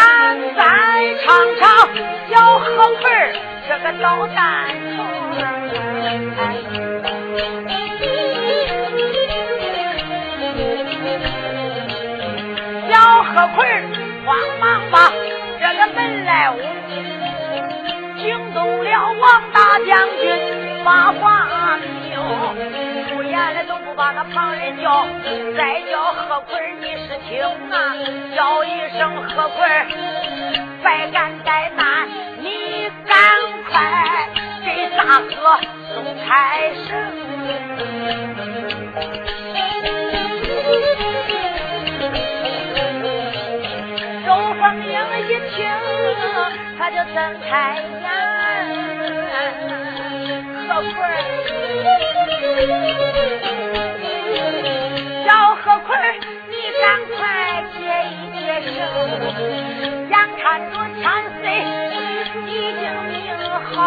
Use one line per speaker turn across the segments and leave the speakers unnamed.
咱再唱唱小河盆这个捣蛋虫。何坤慌忙把这个门来捂，惊动了王大将军马华明。出言来都不把那旁人叫，再叫何坤你是听啊，叫一声何坤，百感怠慢，你赶快给大哥送财神。凤英一听，他就睁开眼，何坤，小何坤，你赶快接一接生，眼看着千岁已经命好，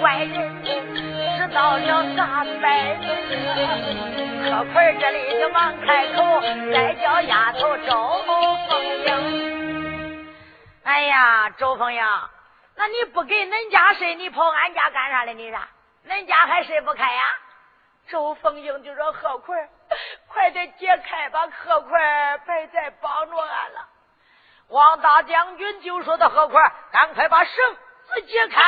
外人知道了咋办？何坤这里就忙开口，再叫丫头周凤英。哎呀，周凤英，那你不给恁家睡，你跑俺家干啥嘞？你说，恁家还睡不开呀？周凤英就说：“何坤，快点解开吧，何坤别再帮着俺了。”王大将军就说：“的何坤，赶快把绳子解开。”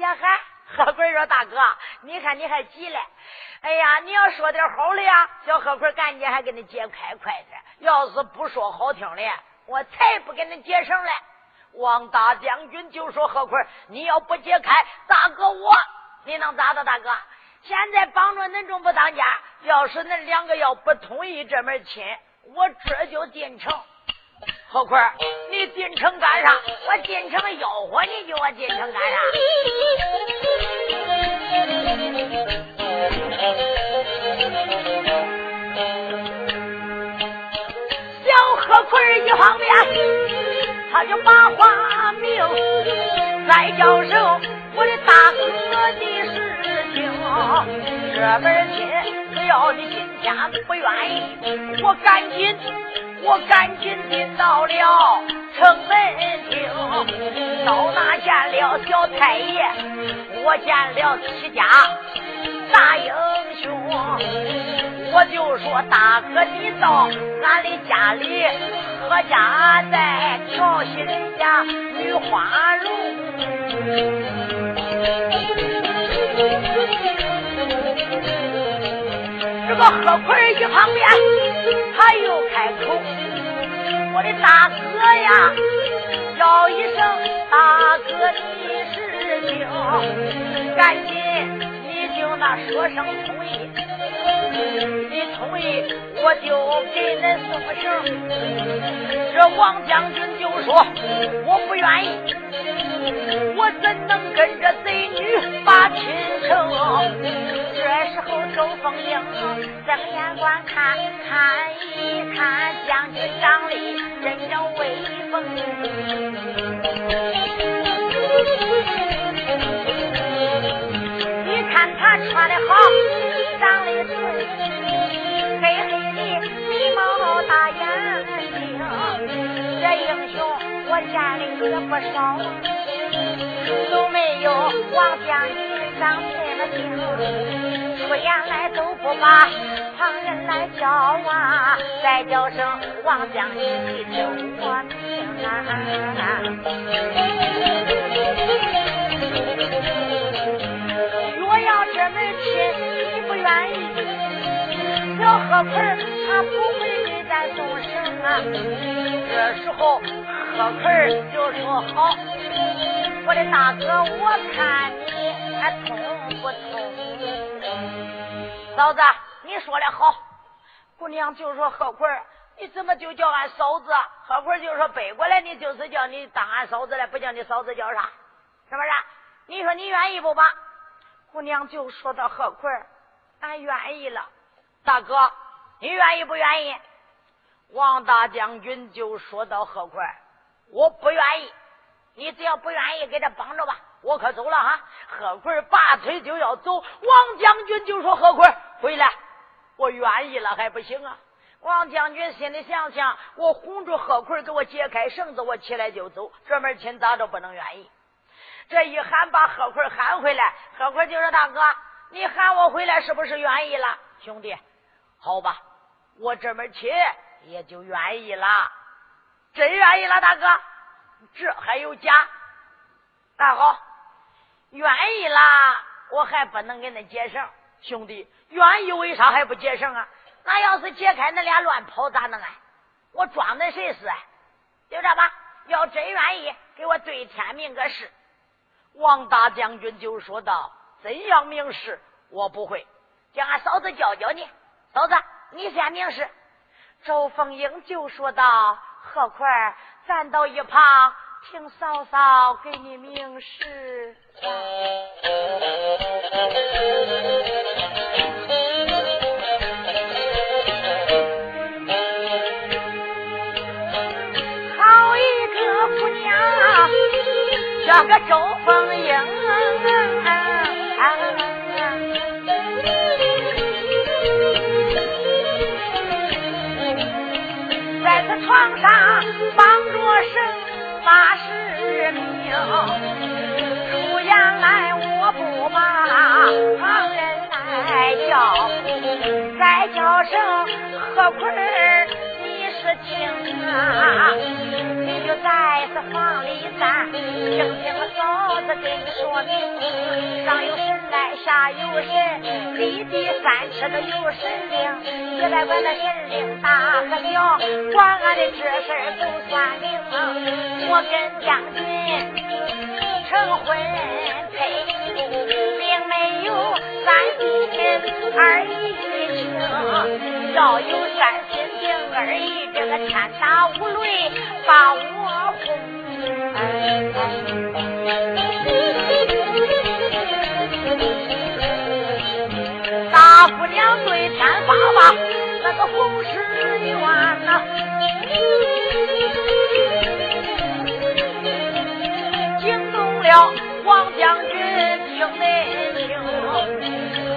呀哈！何坤说：“大哥，你看你还急嘞？哎呀，你要说点好的呀，小何坤赶紧还给你解开快点。要是不说好听的，我才不给你解绳嘞。”王大将军就说：“何坤，你要不解开，大哥我，你能咋的？大哥，现在帮着恁仲不当家，要是恁两个要不同意这门亲，我这就进城。何坤，你进城干啥？我进城吆喝你，叫我进城干啥？小何坤一方面。”他就把话明，再叫声我的大哥的事。这门亲只要你今天不愿意，我赶紧，我赶紧进到了城门厅，到那见了小太爷，我见了七家大英雄，我就说大哥你到俺的家里。何家在调戏人家女花容，这个何坤一旁边他又开口：“我的大哥呀，叫一声大哥你是听，赶紧你就那说声同意。”你同意，我就给恁送绳。这王将军就说我不愿意，我怎能跟着贼女把亲成？这时候周凤英睁眼观看，看一看将军长得真正威风，你看他穿的好。长得俊，黑黑的眉毛大眼睛，这英雄我见的也不少，都没有王将军长这么精，出言来都不把旁人来叫啊，再叫声王将军你听我命啊！若要这门亲你不。愿意。小贺奎他不会给咱送绳啊。
这时候贺奎就说：“好，我的大哥，我看你还通不通？”嫂子，你说的好。姑娘就说：“贺奎，你怎么就叫俺嫂子？”贺奎就说：“背过来，你就是叫你当俺嫂子了，不叫你嫂子叫啥？是不是？你说你愿意不吧？”姑娘就说到：“贺奎，俺愿意了。大哥，你愿意不愿意？”王大将军就说到：“贺奎，我不愿意。你只要不愿意，给他绑着吧，我可走了哈。”贺奎拔腿就要走，王将军就说：“贺奎，回来，我愿意了还不行啊？”王将军心里想想：“我哄住贺奎，给我解开绳子，我起来就走。这门亲咋着不能愿意？”这一喊，把贺奎喊回来。贺奎就说：“大哥，你喊我回来，是不是愿意了？兄弟，好吧，我这门亲也就愿意了，真愿意了，大哥，这还有假？那好，愿意啦，我还不能给恁解绳。兄弟，愿意为啥还不解绳啊？那要是解开，恁俩乱跑咋弄啊？我装的谁是？就这吧，要真愿意，给我对天明个誓。”王大将军就说道：“怎样明示？我不会，叫俺嫂子教教你。嫂子，你先明示。”周凤英就说道：“何况，咱到一旁听嫂嫂给你明示。”
好一个姑娘，叫个周。凤英，皇上帮着生把使命，出言来我不骂，旁人来叫，再叫声何坤，儿？是听啊。你就在这房里咱听听嫂子给你说明，上有神来下有神，离地三尺都有神灵，别来管那神灵大和小，管俺的这事儿都算明。我跟将军成婚配，并没有三心二意情，要有三心，个天打五雷把我轰。大姑娘对天发吧，那个红石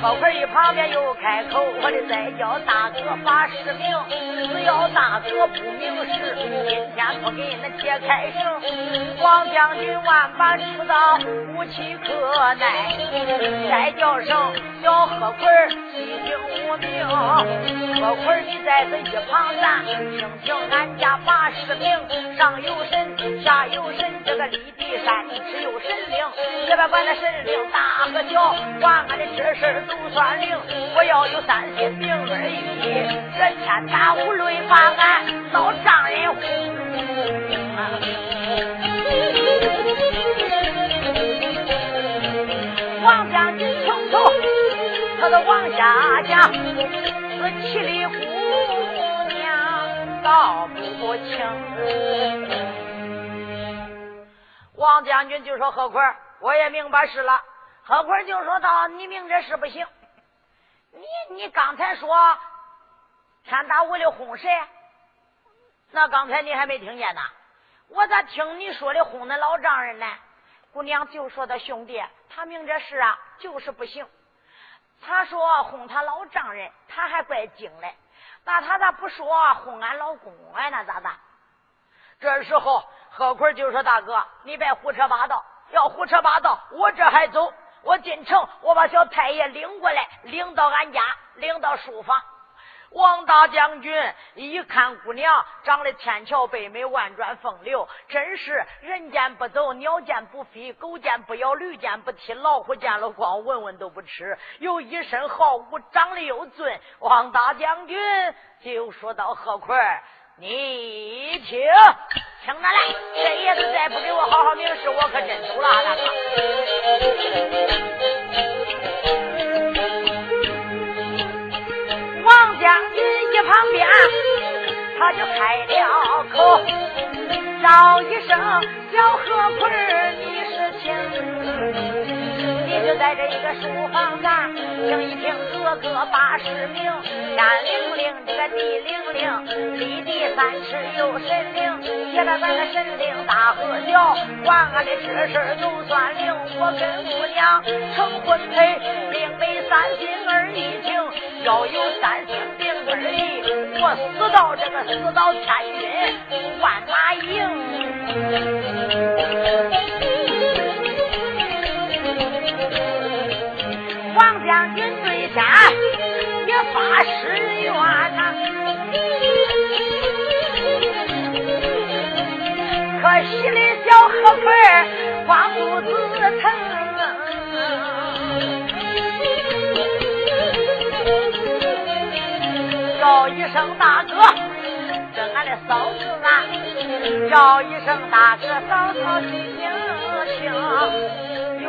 高奎一旁边又开口，我的再叫大哥发实名，只要大哥不明示，今天不给恁解开绳。王将军万般出刀，武器可耐。再叫声小何奎，细听无名。贺奎你在这一旁站，听听俺家把实名，上有神，下有神，这个立地山只有神灵，也别管那神灵大和小，管俺的这事。都算灵，我要有三心并二意，这天打五雷把俺老丈人轰。王将军他都往下讲，这七里姑娘道不清。王将军就说：“何坤，我也明白事了。”何坤就说道：“你明这事不行，你你刚才说天打五雷轰谁？那刚才你还没听见呢？我咋听你说的轰那老丈人呢？”姑娘就说的兄弟，他明这事啊，就是不行。他说哄他老丈人，他还怪精嘞。那他咋不说哄俺老公啊？那咋办？这时候何坤就说：“大哥，你别胡扯八道，要胡扯八道，我这还走。”我进城，我把小太爷领过来，领到俺家，领到书房。
王大将军一看姑娘长得天桥北美，万转风流，真是人见不走，鸟见不飞，狗见不咬，驴见不踢，老虎见了光，闻闻都不吃。有一身好武，长得又俊。王大将军就说到何坤，你听，听着来，这爷子再不给我好好明示，我可真走了，大哥。旁边，他就开了口，叫一声：“小何坤，你是亲。”就在这一个书房上，听一听哥哥把诗名，天灵灵，这个地灵灵，立地三尺有神灵，写了咱个神灵大和小，完俺的这事都算灵。我跟姑娘成婚配，并没三心二意情，要有三心并二意，我死到这个死到天军万马营。小河葵光顾自疼，叫一声大哥，这俺的嫂子啊，叫一声大哥，嫂嫂听你。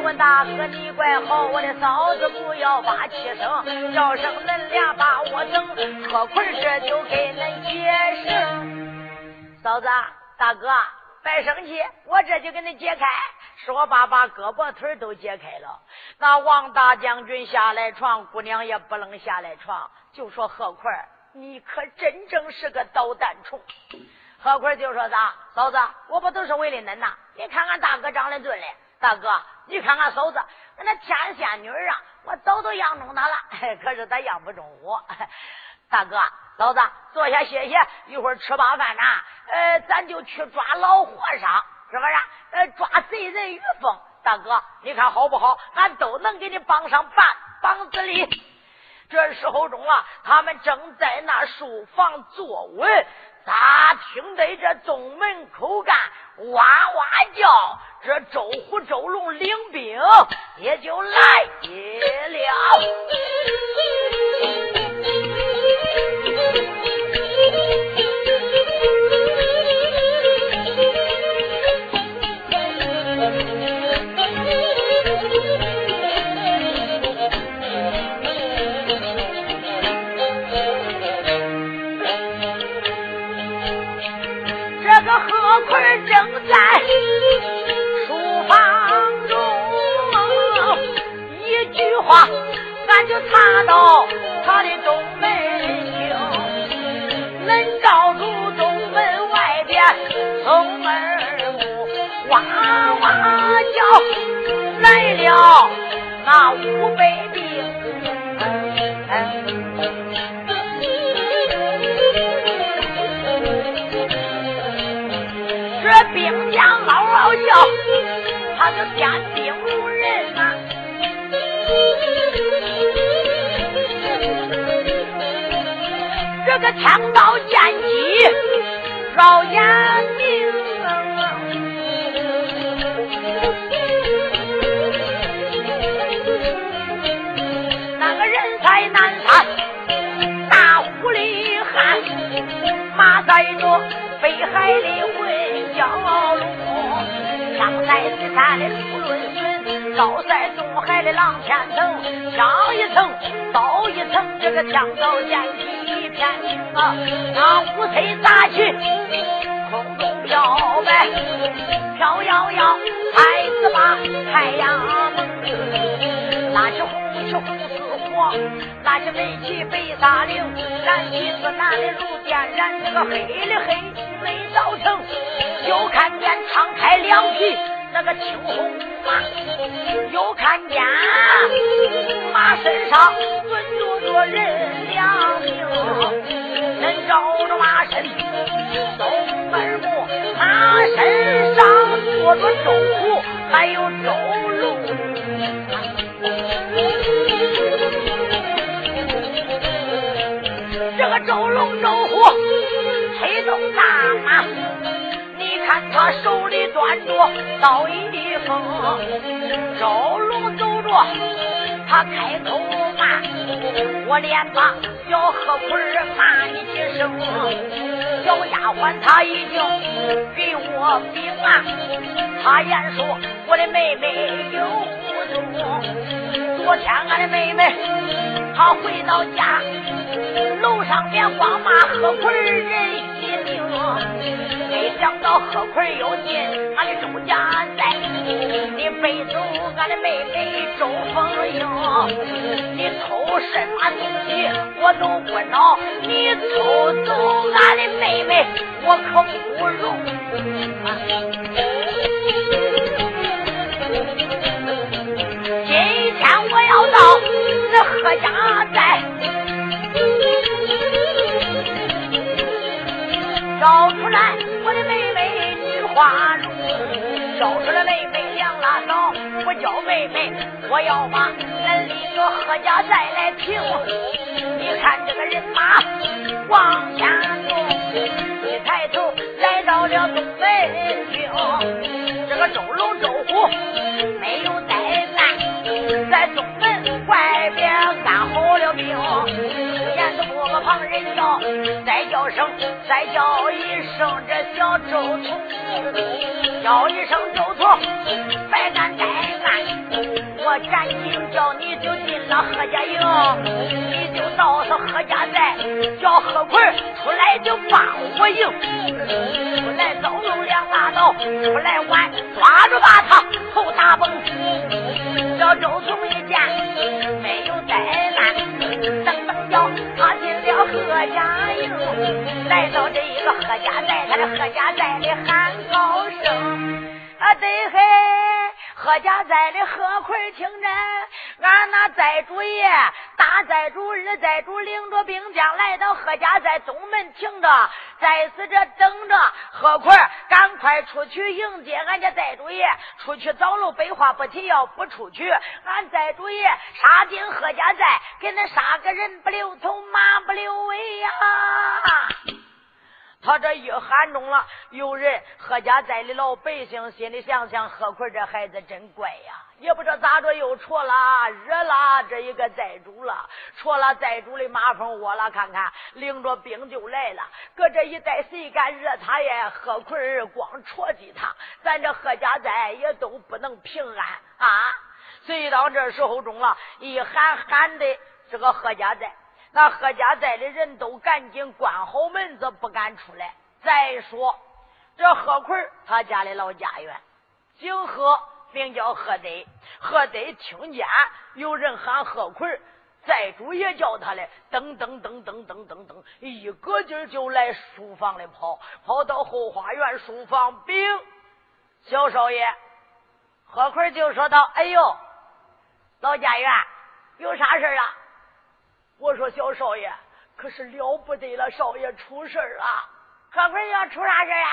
问大哥，你怪好，我的嫂子不要把气生，叫声恁俩把我整，何坤这就给恁解释。嫂子，大哥，别生气，我这就给你解开。说罢，把胳膊腿都解开了。那王大将军下来床，姑娘也不能下来床，就说何坤，你可真正是个捣蛋虫。何坤就说咋，嫂子，我不都是为了恁呐？你看看大哥长得俊嘞。大哥，你看看嫂子跟，那天仙女啊，我早都养中她了，可是她养不中我。大哥，嫂子，坐下歇歇，一会儿吃罢饭呐，呃，咱就去抓老和尚，是不是？呃，抓贼人于凤。大哥，你看好不好？俺都能给你帮上半帮子力。这时候中啊，他们正在那书房坐稳。咋听得这东门口干哇哇叫？这周虎、周龙领兵也就来了。就查到他的东门厅，能照住东门外边松儿木哇哇叫，来了那五百兵。这兵将嗷嗷叫，他就点这个枪刀剑戟绕眼明，那个人在南山，大虎里汉，马在着北海里。蛟龙，枪在西山的出论笋，刀在东海的浪天层，枪一层，刀一层，这个枪刀剑戟一片青啊！那五彩杂旗空中飘摆，飘摇摇，太子把太阳蒙，那是红旗红似火，那是美旗白大岭，蓝旗是蓝的如电燃，这个黑的黑没造成。又看见敞开两匹那个青红马，又看见马身上蹲着着人两名，人照着马身松耳目，马身上坐着周虎，还有周龙。这个周龙周虎推动大马，你看他手里端着刀一锋，周龙走着，他开口，我连把小何坤骂你几声，小丫鬟她已经给我禀啊，他言说我的妹妹有误昨天俺的妹妹她回到家。楼上面光骂何坤人一命，没想到何坤又进俺的周家，你背走俺的妹妹周凤英，你偷什么东西我都不恼，你偷走俺的妹妹我可不容。今天我要到那何家寨。找出来我的妹妹菊花容，找出来妹妹杨拉嫂，不叫妹妹，我要把咱李哥何家寨来平。你看这个人马往前走，一抬头来到了东门厅，这个周龙周虎声，再叫一声，这小周通，叫一声周通，别敢怠慢，我赶紧叫你就进了何家营，你就到是何家寨，叫何奎出来就帮我营，出来遭用两拉倒，出来玩，抓住把他头打崩，叫周通一见没有怠慢，噔噔叫。他贺家营，来到这一个贺家寨，他这贺家寨里喊高声啊，对嘿，何家寨的何奎听着，俺那寨主爷、大寨主、二寨主领着兵将来到何家寨东门停着，在此这等着。何奎赶快出去迎接俺家寨主爷，出去找路白话不提，要不出去，俺寨主爷杀进何家寨，给恁杀个人不留头，马不留尾呀！他这一喊中了，有人何家寨的老百姓心里想想：何奎这孩子真乖呀，也不知道咋着又戳了惹了这一个寨主了，戳了寨主的马蜂窝了。看看领着兵就来了，搁这一带谁敢惹他呀？何奎光戳击他，咱这何家寨也都不能平安啊！所以到这时候中了，一喊喊的这个何家寨。那何家寨的人都赶紧关好门子，不敢出来。再说这何奎他家的老家园，姓何，名叫何德。何德听见有人喊何奎，寨主也叫他嘞，噔噔噔噔噔噔噔，一个劲儿就来书房里跑，跑到后花园书房禀小少爷。何奎就说道：“哎呦，老家园有啥事啊？”我说小少爷，可是了不得了，少爷出事了。何坤要出啥事啊？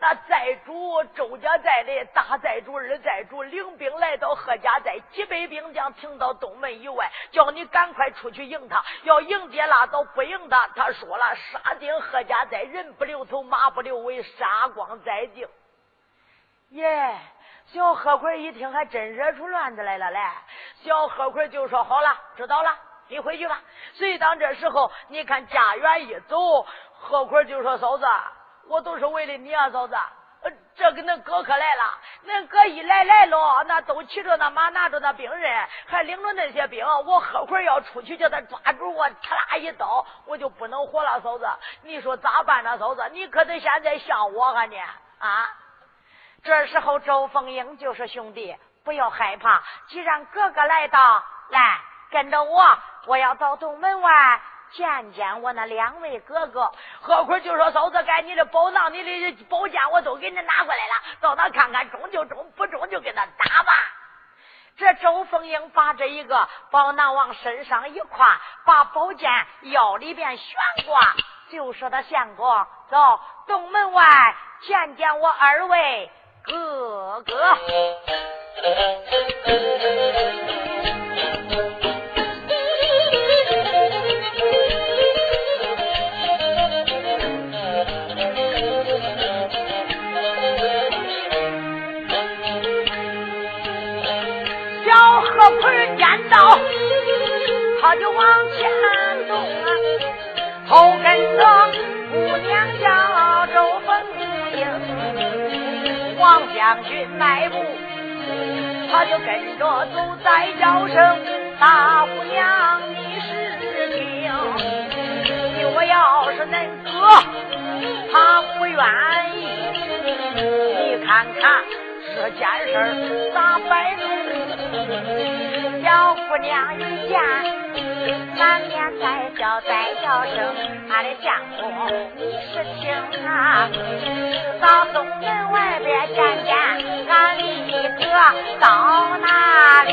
那寨主周家寨的大寨主、二寨主领兵来到贺家寨，几百兵将停到东门以外，叫你赶快出去迎他。要迎接拉倒，不迎他，他说了，杀进贺家寨，人不留头，马不留尾，杀光在定。耶！小何坤一听，还真惹出乱子来了嘞。小何坤就说：“好了，知道了。”你回去吧。所以当这时候，你看家园一走，何坤就说：“嫂子，我都是为了你啊，嫂子。这跟恁哥可来了，恁哥一来来了，那都骑着那马，拿着那兵刃，还领着那些兵。我何坤要出去叫他抓住我，嚓啦一刀，我就不能活了，嫂子。你说咋办呢，嫂子？你可得现在想我啊，你啊！这时候周凤英就说：兄弟，不要害怕，既然哥哥来到，来。”跟着我，我要到东门外见见我那两位哥哥。何坤就说：“嫂子，该你的宝囊，你的宝剑我都给你拿过来了，到那看看，中就中，不中就跟他打吧。”这周凤英把这一个宝囊往身上一挎，把宝剑腰里边悬挂，就说：“他相公，走东门外见见我二位哥哥。”就往前走啊，后跟着姑娘叫周凤英，王将军迈步，他就跟着走在叫声大姑娘你是听，我要是恁哥，他不愿意，你看看这件事咋摆弄？小姑娘一见。满面带笑，再叫声俺的相公，你是听啊？到东门外边见见俺的哥，到哪里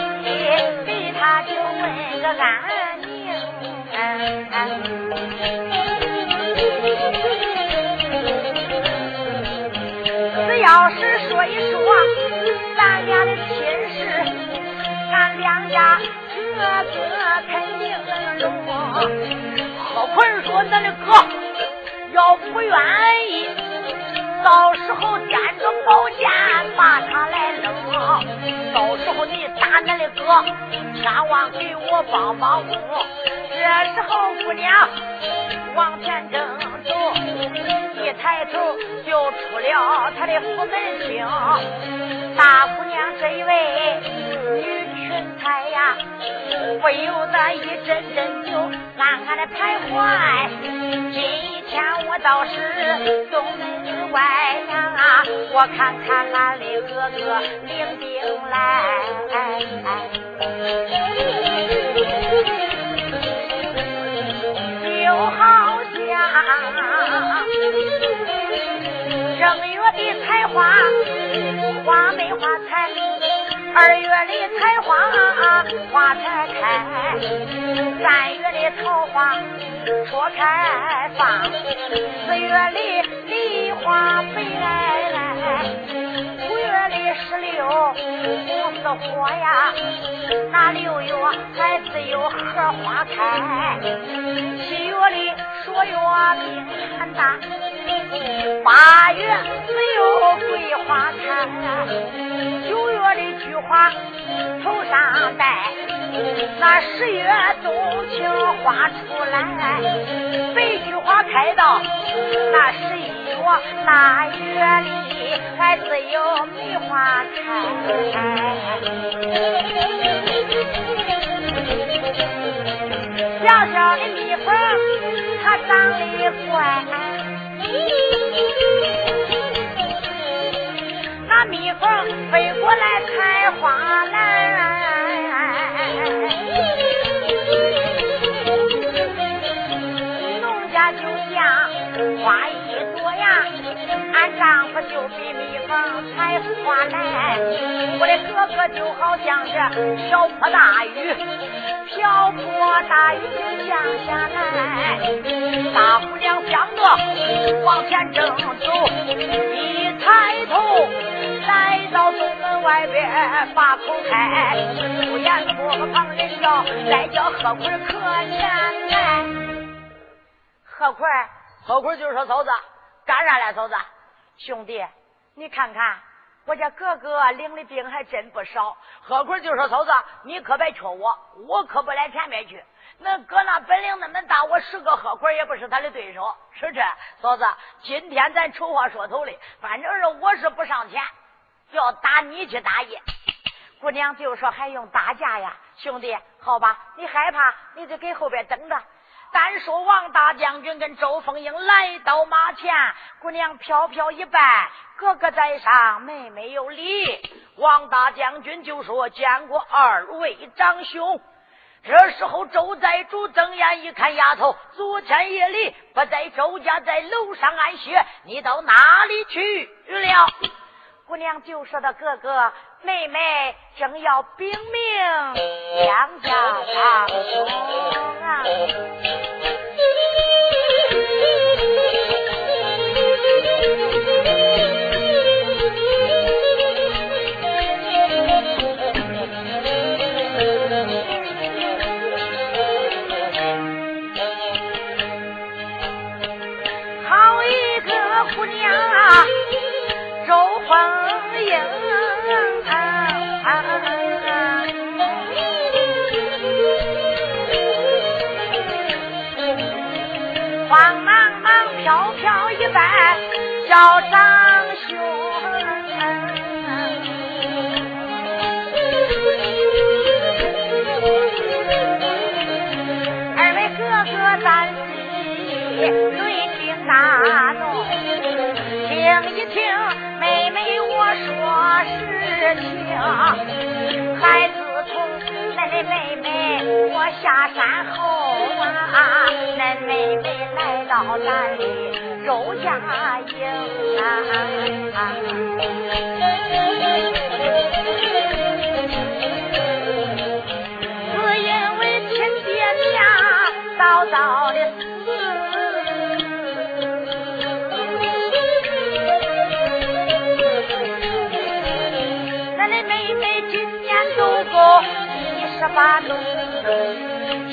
给他就问个安宁。只要是说一说咱俩的亲事，俺两家哥哥肯定。何坤说：“咱的哥要不愿意，到时候掂着宝剑把他来扔。到时候你打咱的哥，千万给我帮帮工。这时候姑娘往前正走，一抬头就出了他的府门厅。大姑娘这一位女。”人才呀，不由得一阵阵就暗暗的徘徊。今天我倒是东门外呀，我看看俺的哥哥领兵来，二月里采花花才开，三月里桃花初开放，四月里梨花北来来，五月里石榴红似火呀，那六月还只有荷花开，七月里朔月冰山大，八月只有桂花开，九月里花头上戴，那十月冬青花出来，白菊花开到那十一月，那月里还只有梅花开。小小的蜜蜂，它长得乖，蜜蜂飞过来采花来，农家就像花一朵呀，俺丈夫就比蜜蜂采花来，我的哥哥就好像是瓢泼大雨。瓢泼大雨就降下来，大姑娘想着往前正走，一抬头来到东门外边把口开，不言不旁人叫，再叫何坤可前来。何坤，
何坤就说嫂子，
干啥来？嫂子，兄弟，你看看。我家哥哥领的兵还真不少，
何坤就说：“嫂子，你可别缺我，我可不来前面去。那哥那本领那么大，我十个何坤也不是他的对手。是这，嫂子，今天咱丑话说头的，反正是我是不上前，要打你去打爷。
姑娘就说还用打架呀，兄弟，好吧，你害怕你就给后边等着。单说王大将军跟周凤英来到马前，姑娘飘飘一拜。哥哥在上，妹妹有礼。王大将军就说：“见过二位长兄。”这时候，周寨主睁眼一看，丫头，昨天夜里不在周家，在楼上安歇，你到哪里去了？姑娘就说：“的哥哥，妹妹正要禀命杨家堂兄啊。”
小长兄，二位哥哥担心雷霆大怒，听一听妹妹我说实情，孩子从恁的妹妹我下山后啊，恁妹妹来到咱的。周家营啊，只因为亲爹娘早早的死，咱的妹妹今年都够一十八岁，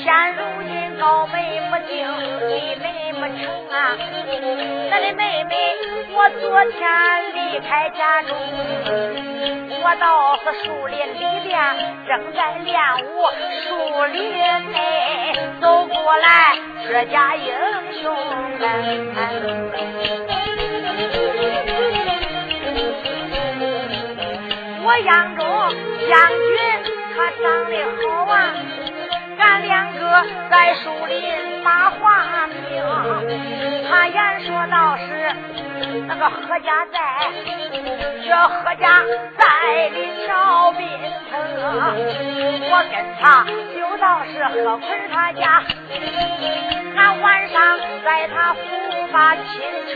现如今高眉不定，不成啊。咱的妹妹，我昨天离开家中，我到是树林里边，正在练武。树林内走过来这家英雄，我眼中将军他长得好在树林把话听，他言说道是那个何家在，这何家在的调兵城，我跟他就到是何坤他家，俺晚上在他府把亲成，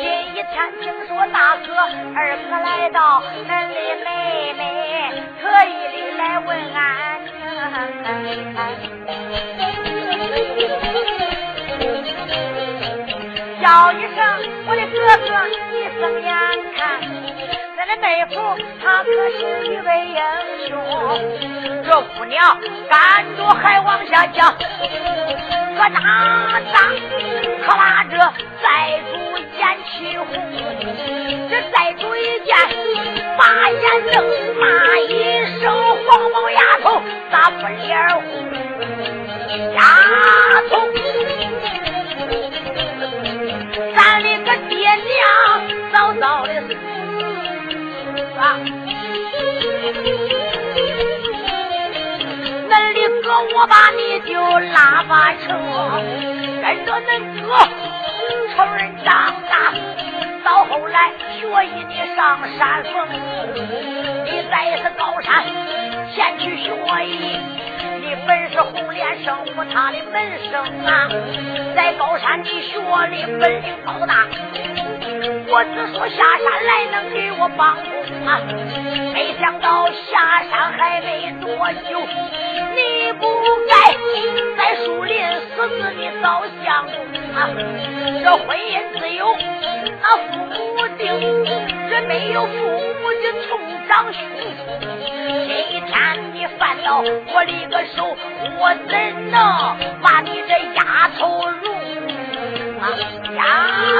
今一天听说大哥二哥来到，恁的妹妹特意的来问俺。叫一声我的哥哥，你睁眼看，咱的妹夫他可是一位英雄。
这姑娘赶着还往下讲，可大当可拉着寨主眼气红，到的是啊！恁的哥，我把你就拉把成，跟着恁哥成人长大，到后来学艺的上山峰，你在是高山。前去学艺，你本是红莲圣母他的门生啊，在高山你学的本领高大，我只说下山来能给我帮工啊，没想到下山还没多久，你不该在树林私自的造相公啊，这婚姻自由，那父母定，这没有父母就从长兄。这一天你犯到我的个手，我怎能把你这丫头容啊？丫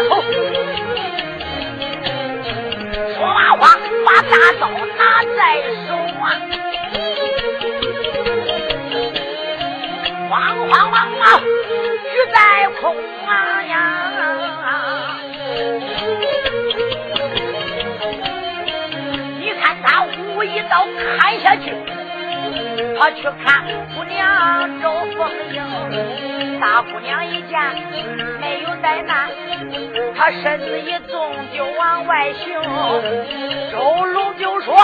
头，大刀拿在手啊，慌慌忙忙举在空啊呀！你看他武一刀砍下去。他去看姑娘周凤英，大姑娘一见没有怠慢，他身子一纵就往外行。周龙就说：“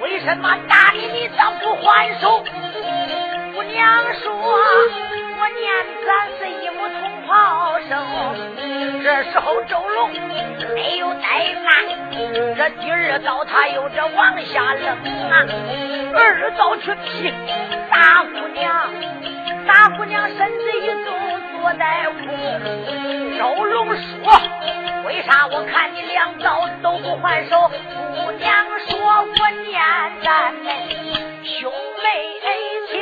为什么打你你咋不还手？”姑娘说：“我念咱是一母同胞生。”这时候周龙没有怠慢，这第二刀他又这往下扔啊。二刀去劈大姑娘，大姑娘身子一动，坐在空。周龙说：“为啥我看你两刀都不还手？”姑娘说：“我念咱们兄妹情。”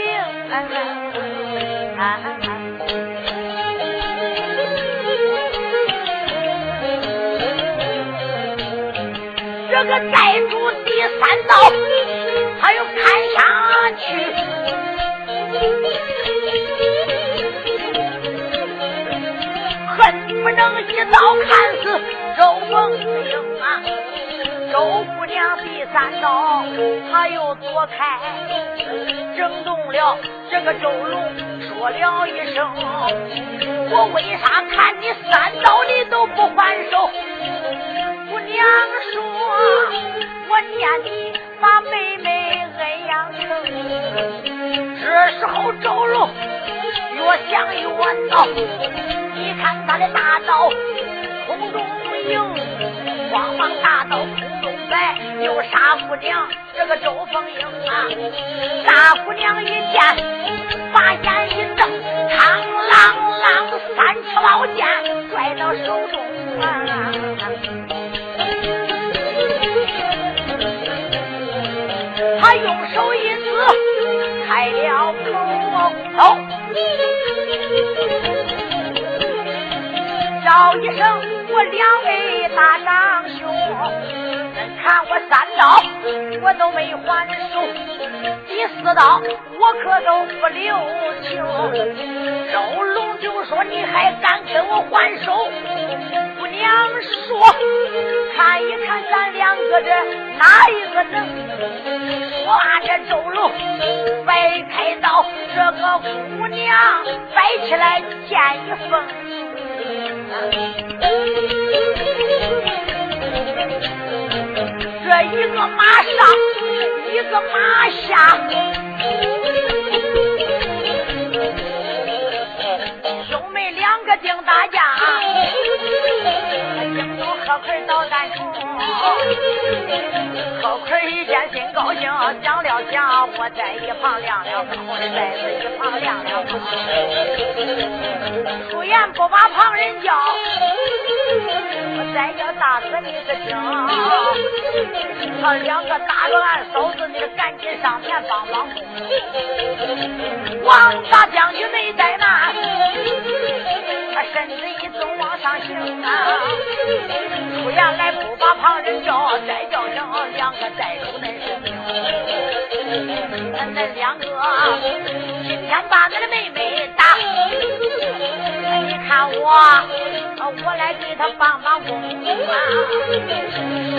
这个寨主第三刀。他又看下去，一刀砍死周凤英啊周姑娘第三刀，他又躲开，整动了这个周龙，说了一声：“我为啥看你三刀你都不还手？”姑娘说：“我念你把妹妹恩养成。”这时候周龙越想越恼，你看他的大刀空中迎，慌忙大刀空中摆，有傻姑娘这个周凤英啊，大姑娘一见，把眼一瞪，嘡啷啷三尺宝剑拽到手中啊。他用手一指，开了口，叫一声我两位大长兄，看我三刀我都没还手，第四刀我可都不留情。周龙就说你还敢跟我还手？姑娘说，看一看咱两个这哪一个能？哇！这周龙摆开刀，这个姑娘摆起来见一缝。这一个马上，一个马下，兄妹两个定打架，英雄何奎捣蛋虫。高奎一见心高兴，讲了讲，我在一旁亮了灯，我的在一旁亮了灯。出言不把旁人叫，我再叫大哥你是听。他两个打着俺嫂子，你赶紧上前帮帮忙。王大将军没在那，他身子一纵往上行啊。出言来不把旁人叫，再叫声两个寨主恁是听。恁两个今天把恁的妹妹打，你看我，我来给他帮帮工啊。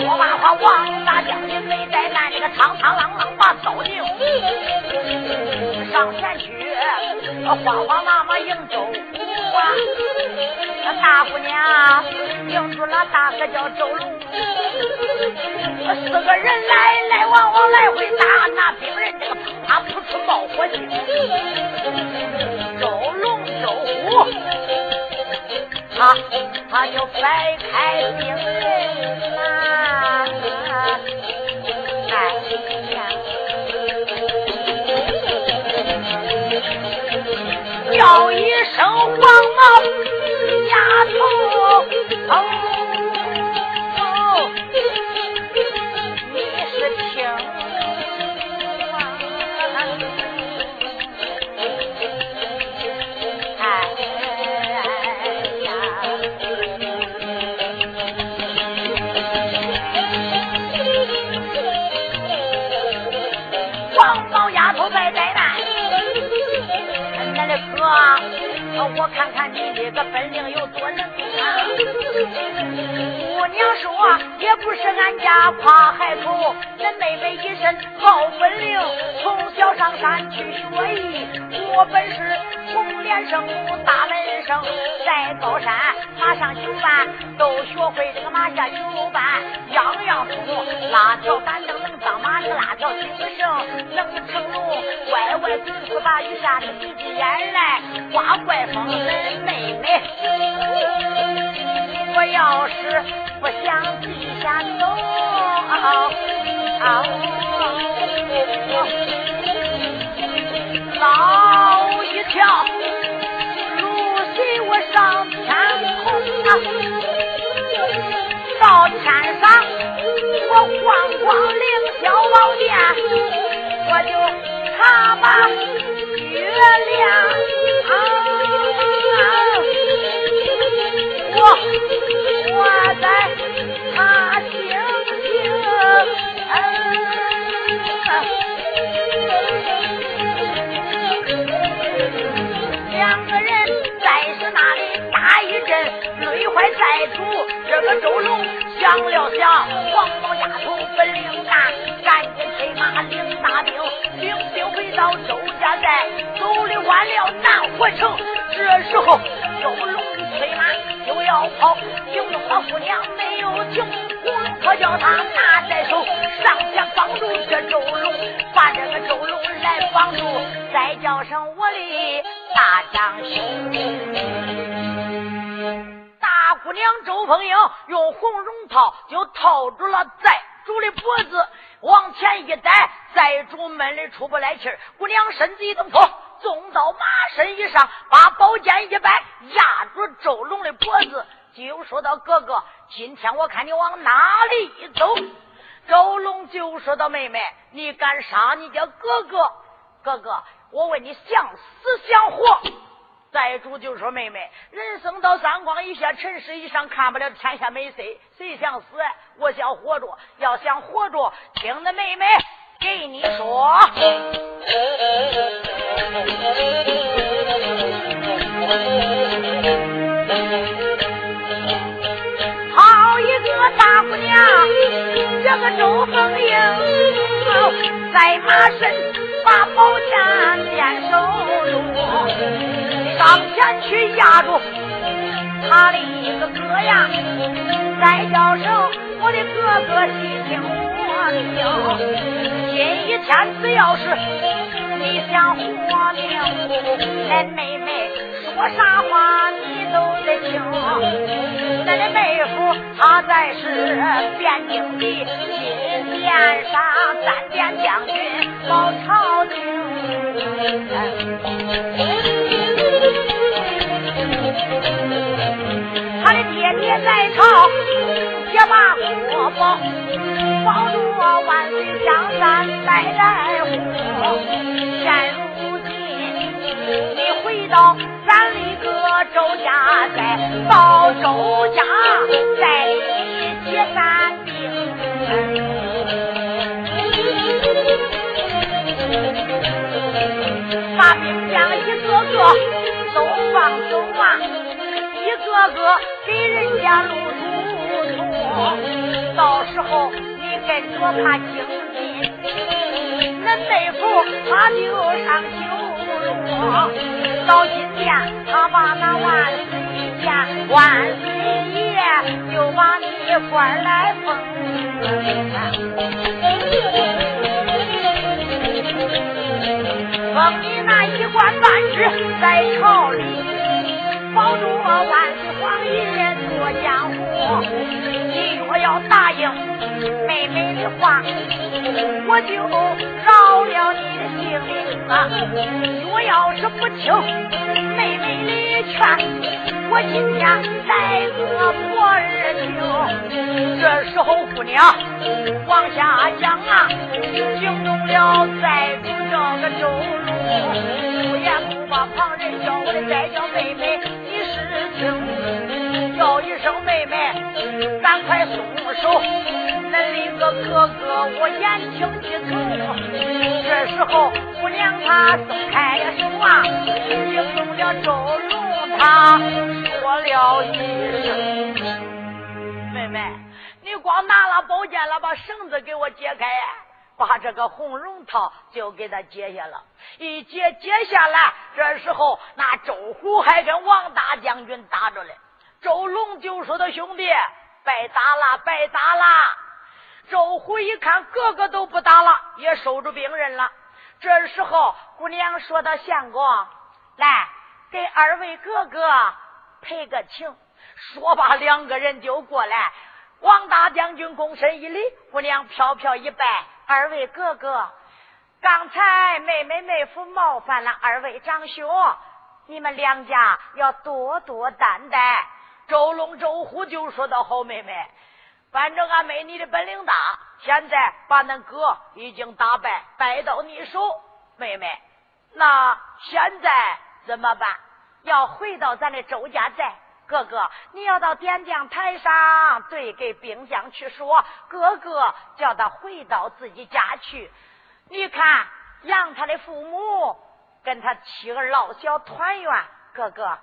说罢话，王大将军没怠慢，这个苍苍啷啷把刀定，上前去，慌慌忙忙迎周啊。大姑娘迎住了大哥叫周龙，四个人来来往往来回打，那兵人这个砰啪扑出冒火星。周龙周虎，他他就摆开兵刃啊！哎呀，叫一声黄毛。丫头，哦，你是听话，哎呀，黄毛丫头在灾难，奶奶哥。我看看你这个本领有。娘说，也不是俺家夸海口，恁妹妹一身好本领，从小上山去学艺，我本是红脸生，大门生，在高山马上修办，都学会这个马下修办，样样通，拉条板凳能当马，拉条筋绳能成龙，歪歪嘴子把雨下的鼻子眼来刮怪风。恁妹妹，我要是不想地下走，老一条如随我上天空啊，到天上我晃晃凌霄宝殿，我就查把月亮。我我在查星星，两个人在是那里打一阵，累坏寨主这个周龙想了想，黄毛丫头本领大，赶紧催马领大兵，到周家寨，走的晚了难回城。这时候周龙催马就要跑，惊动了姑娘没有停，王婆叫他拿在手，上前帮助这周龙，把这个周龙来帮助，再叫声我的大将兄。大姑娘周凤英用红绒套就套住了寨主的脖子，往前一带，再主闷的出不来气儿。姑娘身子一动，破，纵到马身以上，把宝剑一摆，压住周龙的脖子，就说道：“哥哥，今天我看你往哪里走？”周龙就说道：“妹妹，你敢杀你家哥哥？哥哥，我问你，想死想活？”寨主就说：“妹妹，人生到三光以下，尘世以上，看不了天下美色？谁想死？我想活着。要想活着，听那妹妹给你说。好一个大姑娘，这个周凤英，在马身把宝剑坚守住。”上前去压住他的一个哥呀，再叫声我的哥哥细听我命。今一天只要是你想活命，俺妹妹说啥话你都得听。咱的妹夫他在是汴京的金殿上三殿将军保朝保住我万岁江山代代护。现如今你回到咱那个周家寨，到周家寨里结散兵，把兵将一个个。都放走啊！一个个给人家路途途，到时候你跟着他精进，那妹夫他就上九路。到今天他把那万岁爷、万岁爷就把你官来封，封你那一官半职。在朝里保住我万岁皇爷做江湖，要答应妹妹的话，我就饶了你的性命啊！我要是不听妹妹的劝，我今天来个破二听。这时候姑娘往下讲啊，惊动了寨主这个周龙，不言。把旁人叫我的再叫妹妹，你是听叫一声妹妹，手。恁那个哥哥，我言听计从。这时候姑娘她松开了手啊，惊动了周龙，他说了一声：“妹妹，你光拿了宝剑了，把绳子给我解开。”把这个红绒套就给他解下了，一解解下来，这时候那周虎还跟王大将军打着嘞。周龙就说：“他兄弟，白打了，白打了。”周虎一看，个个都不打了，也收住兵刃了。这时候，姑娘说到：“相公，来给二位哥哥赔个情。”说罢，两个人就过来。王大将军躬身一礼，姑娘飘飘一拜。二位哥哥，刚才妹妹妹夫冒犯了二位长兄，你们两家要多多担待。周龙、周虎就说道：“好妹妹，反正俺妹你的本领大，现在把恁哥已经打败，败到你手。妹妹，那现在怎么办？要回到咱的周家寨。”哥哥，你要到点将台上对给兵将去说，哥哥叫他回到自己家去。你看，让他的父母跟他妻儿老小团圆。哥哥，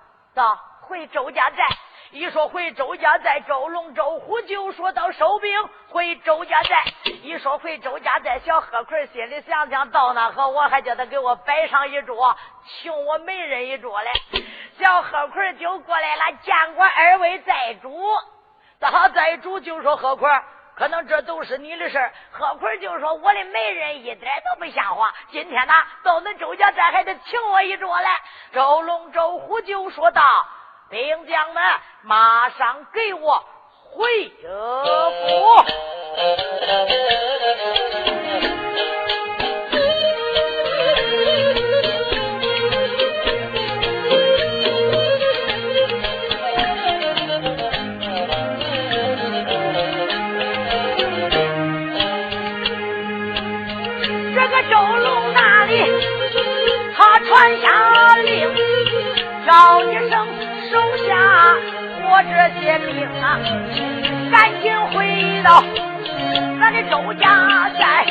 回周家寨。一说回周家寨，周龙周虎就说到收兵回周家寨。一说回周家寨，小贺奎心里想想到那和我还叫他给我摆上一桌，请我媒人一桌嘞。小贺奎就过来了，见过二位寨主。大寨主就说贺奎。可能这都是你的事儿，何坤就说我的媒人一点都不像话。今天呢，到恁周家寨还得请我一桌来。周龙、周虎就说道：“兵将们，马上给我回府。”这些兵啊，赶紧回到咱的周家寨，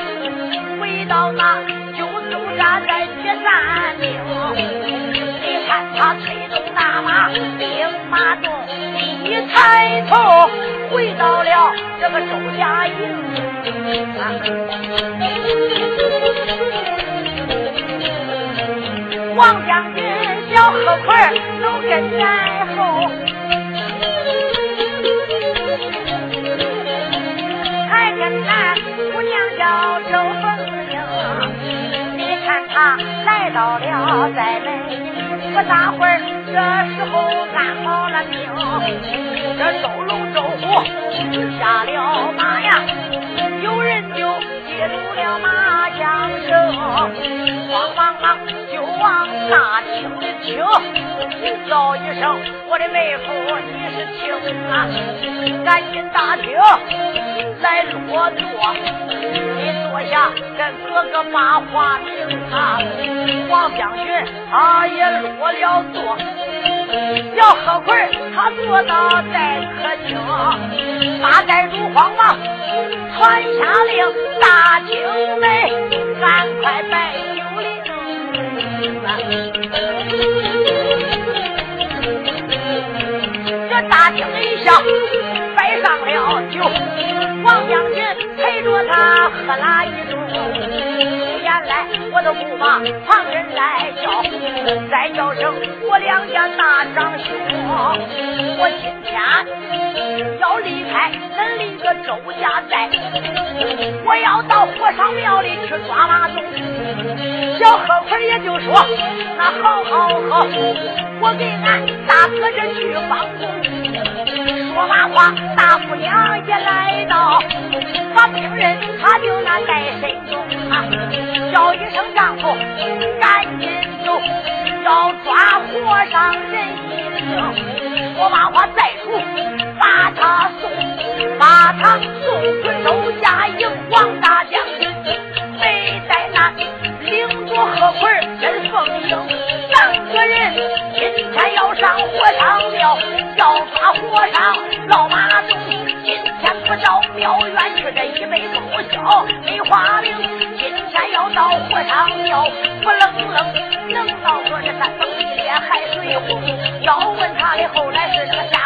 回到那就周家寨铁三岭。你看他催动大马，兵马动，一抬头回到了这个周家营。王将军，小何奎都跟在后，姑娘叫周凤英。你看她来到了寨门，不大会儿这时候安好了兵，这周龙周虎下了马呀，有人就接住了马缰绳，慌忙忙。就往大厅里请，叫一声我的妹夫，你是请啊，赶紧大厅来落座，你坐下跟哥哥把话明啊。王将军他也落了座，小贺奎他坐到在客厅，大寨主慌忙传下令，大厅内赶快摆。这大厅一下摆上了酒，王将军陪着他喝了一盅。我都不把旁人来叫，再叫声我两家大长兄。我今天要离开恁离个周家寨，我要到火烧庙里去抓马东。小贺坤也就说：“那好好好，我给俺大哥这去帮工。”说完话，大姑娘也来到，把病人他就那带身中。叫一声丈夫，赶紧走，要抓和尚人一命。我把话再说，把他送，把他送去周家营。王大将军没在那，领着贺奎跟凤英三个人，今天要上火上庙，要抓和尚老马东。今天不到庙院去，这一辈子不消没花名。要喝汤，要不冷冷冷到，说是山崩地裂，海水也呼。要问他的后来是什么？